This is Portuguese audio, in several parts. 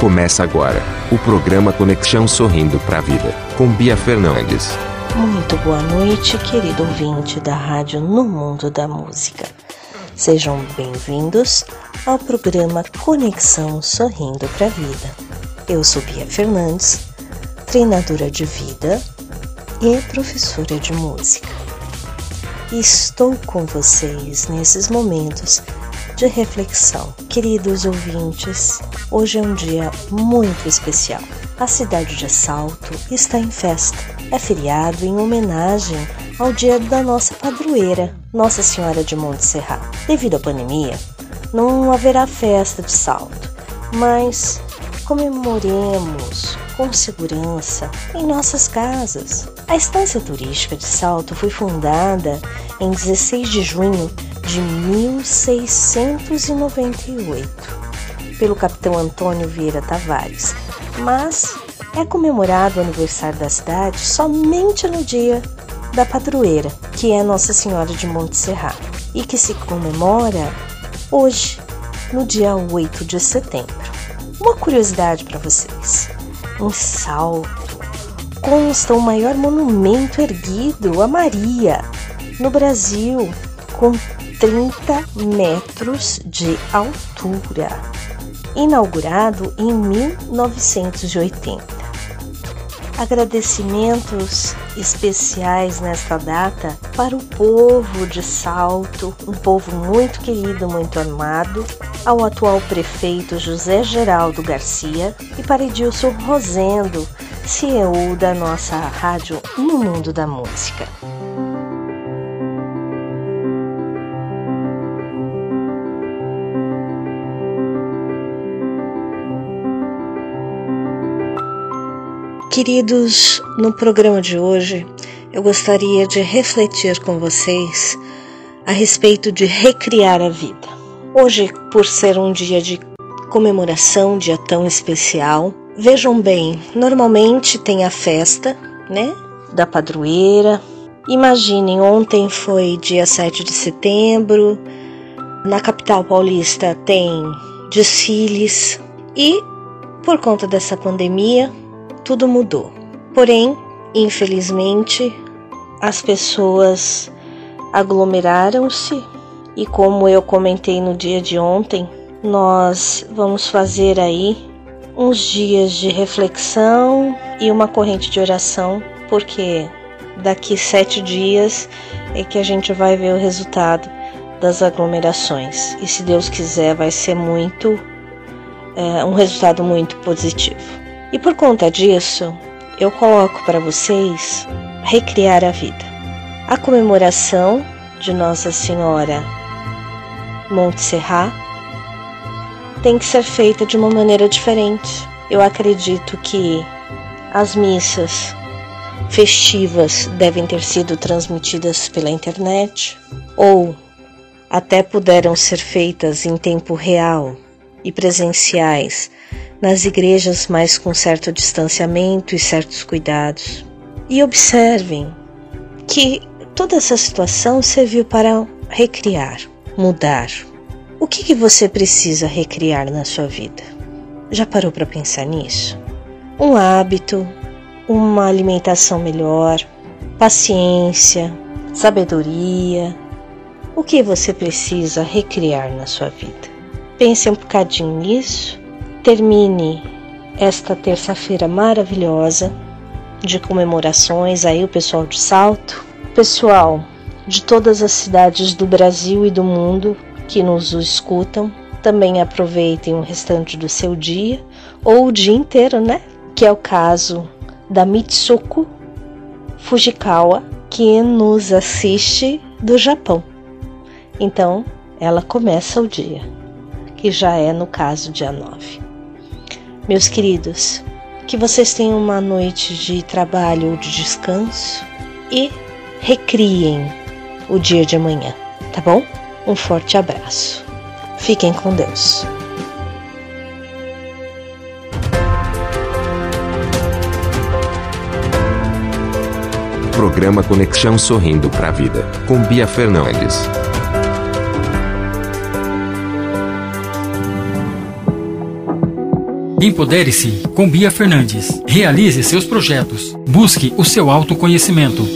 Começa agora o programa Conexão Sorrindo para a Vida, com Bia Fernandes. Muito boa noite, querido ouvinte da rádio No Mundo da Música. Sejam bem-vindos ao programa Conexão Sorrindo para a Vida. Eu sou Bia Fernandes, treinadora de vida e professora de música. Estou com vocês nesses momentos de reflexão. Queridos ouvintes, hoje é um dia muito especial. A cidade de Salto está em festa. É feriado em homenagem ao dia da nossa padroeira, Nossa Senhora de Monte Serrat. Devido à pandemia, não haverá festa de Salto, mas comemoremos com segurança em nossas casas. A estância turística de Salto foi fundada em 16 de junho de 1698 pelo capitão Antônio Vieira Tavares, mas é comemorado o aniversário da cidade somente no dia da padroeira, que é Nossa Senhora de Monte Serrat, e que se comemora hoje, no dia 8 de setembro. Uma curiosidade para vocês: em Salto. Consta o maior monumento erguido a Maria no Brasil, com 30 metros de altura, inaugurado em 1980. Agradecimentos especiais nesta data para o povo de Salto, um povo muito querido, muito amado, ao atual prefeito José Geraldo Garcia e para Edilson Rosendo, CEO da nossa rádio No Mundo da Música. Queridos, no programa de hoje eu gostaria de refletir com vocês a respeito de recriar a vida. Hoje, por ser um dia de comemoração, um dia tão especial, vejam bem, normalmente tem a festa, né, da padroeira. Imaginem, ontem foi dia 7 de setembro, na capital paulista tem desfiles e por conta dessa pandemia, tudo mudou. Porém, infelizmente, as pessoas aglomeraram-se e, como eu comentei no dia de ontem, nós vamos fazer aí uns dias de reflexão e uma corrente de oração, porque daqui sete dias é que a gente vai ver o resultado das aglomerações e, se Deus quiser, vai ser muito é, um resultado muito positivo. E por conta disso, eu coloco para vocês recriar a vida. A comemoração de Nossa Senhora Monte Serrat tem que ser feita de uma maneira diferente. Eu acredito que as missas festivas devem ter sido transmitidas pela internet ou até puderam ser feitas em tempo real e presenciais nas igrejas, mas com certo distanciamento e certos cuidados. E observem que toda essa situação serviu para recriar, mudar. O que, que você precisa recriar na sua vida? Já parou para pensar nisso? Um hábito, uma alimentação melhor, paciência, sabedoria. O que você precisa recriar na sua vida? Pense um bocadinho nisso termine esta terça-feira maravilhosa de comemorações aí o pessoal de Salto, pessoal de todas as cidades do Brasil e do mundo que nos escutam, também aproveitem o restante do seu dia ou o dia inteiro, né? Que é o caso da Mitsuko Fujikawa, que nos assiste do Japão. Então, ela começa o dia, que já é no caso dia 9. Meus queridos, que vocês tenham uma noite de trabalho ou de descanso e recriem o dia de amanhã, tá bom? Um forte abraço. Fiquem com Deus. Programa Conexão Sorrindo para a Vida, com Bia Fernandes. Empodere-se com Bia Fernandes. Realize seus projetos. Busque o seu autoconhecimento.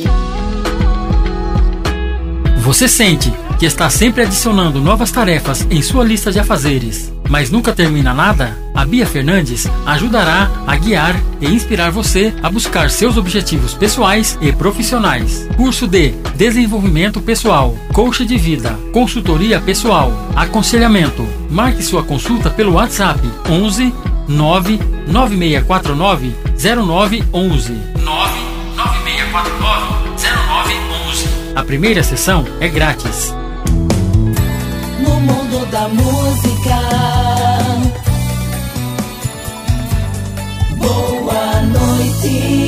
Você sente que está sempre adicionando novas tarefas em sua lista de afazeres, mas nunca termina nada? A Bia Fernandes ajudará a guiar e inspirar você a buscar seus objetivos pessoais e profissionais. Curso de Desenvolvimento Pessoal, Coach de Vida, Consultoria Pessoal, Aconselhamento. Marque sua consulta pelo WhatsApp 11 99649 0911. 99649 0911. A primeira sessão é grátis. No mundo da música. Boa noite.